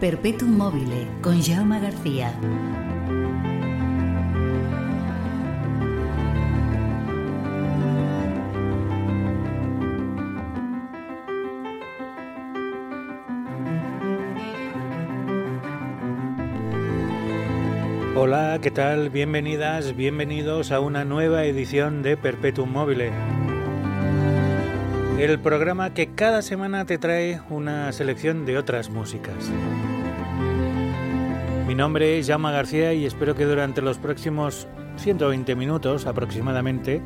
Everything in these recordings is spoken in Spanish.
Perpetuum mobile con Jaume García. Hola, ¿qué tal? Bienvenidas, bienvenidos a una nueva edición de Perpetuum Mobile. El programa que cada semana te trae una selección de otras músicas. Mi nombre es Jaume García y espero que durante los próximos 120 minutos aproximadamente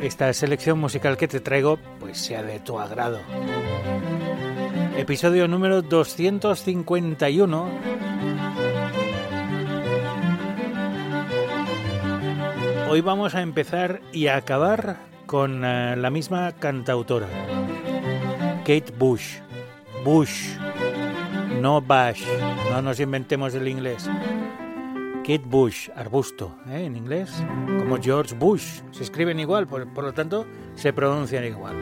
esta selección musical que te traigo pues sea de tu agrado. Episodio número 251 Hoy vamos a empezar y a acabar con uh, la misma cantautora, Kate Bush. Bush, no Bush, no nos inventemos el inglés. Kate Bush, arbusto, ¿eh? en inglés, como George Bush. Se escriben igual, por, por lo tanto se pronuncian igual.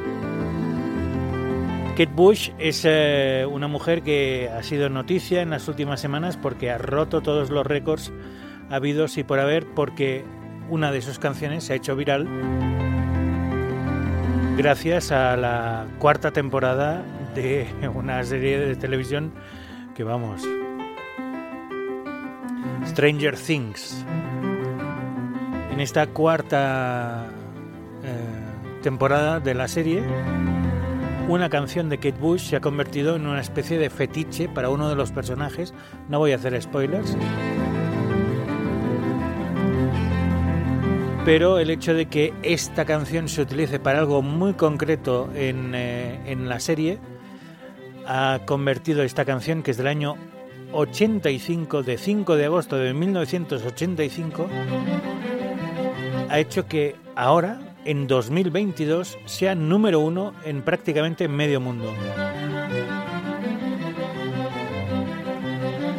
Kate Bush es eh, una mujer que ha sido noticia en las últimas semanas porque ha roto todos los récords habidos y por haber, porque una de sus canciones se ha hecho viral gracias a la cuarta temporada de una serie de televisión que vamos. Stranger Things. En esta cuarta eh, temporada de la serie, una canción de Kate Bush se ha convertido en una especie de fetiche para uno de los personajes. No voy a hacer spoilers. Pero el hecho de que esta canción se utilice para algo muy concreto en, eh, en, la serie ha convertido esta canción, que es del año 85, de 5 de agosto de 1985, ha hecho que ahora, en 2022, sea número uno en prácticamente medio mundo.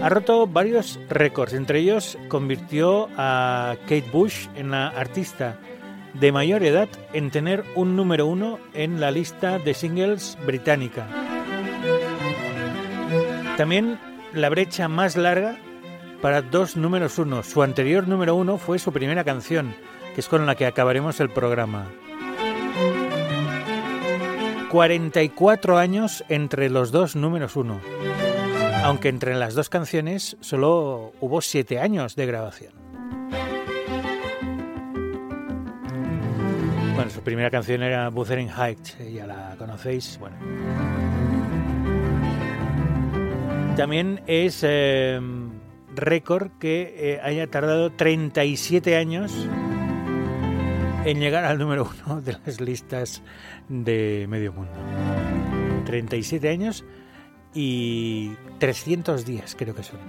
Ha roto varios récords, entre ellos convirtió a Kate Bush en la artista de mayor edad en tener un número uno en la lista de singles británica. También la brecha más larga para dos números uno. Su anterior número uno fue su primera canción, que es con la que acabaremos el programa. 44 años entre los dos números uno aunque entre las dos canciones solo hubo siete años de grabación. Bueno, su primera canción era Wuthering Heights, ya la conocéis. Bueno. También es eh, récord que eh, haya tardado 37 años en llegar al número uno de las listas de medio mundo. 37 años y 300 días creo que son.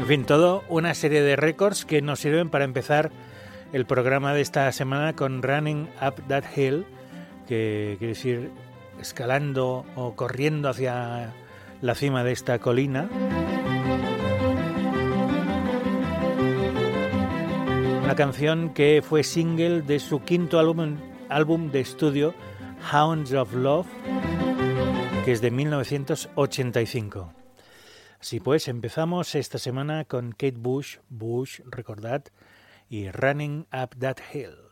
En fin, todo una serie de récords que nos sirven para empezar el programa de esta semana con Running Up That Hill, que quiere decir escalando o corriendo hacia la cima de esta colina. Una canción que fue single de su quinto álbum, álbum de estudio Hounds of Love, que es de 1985. Así pues, empezamos esta semana con Kate Bush, Bush, recordad, y Running Up That Hill.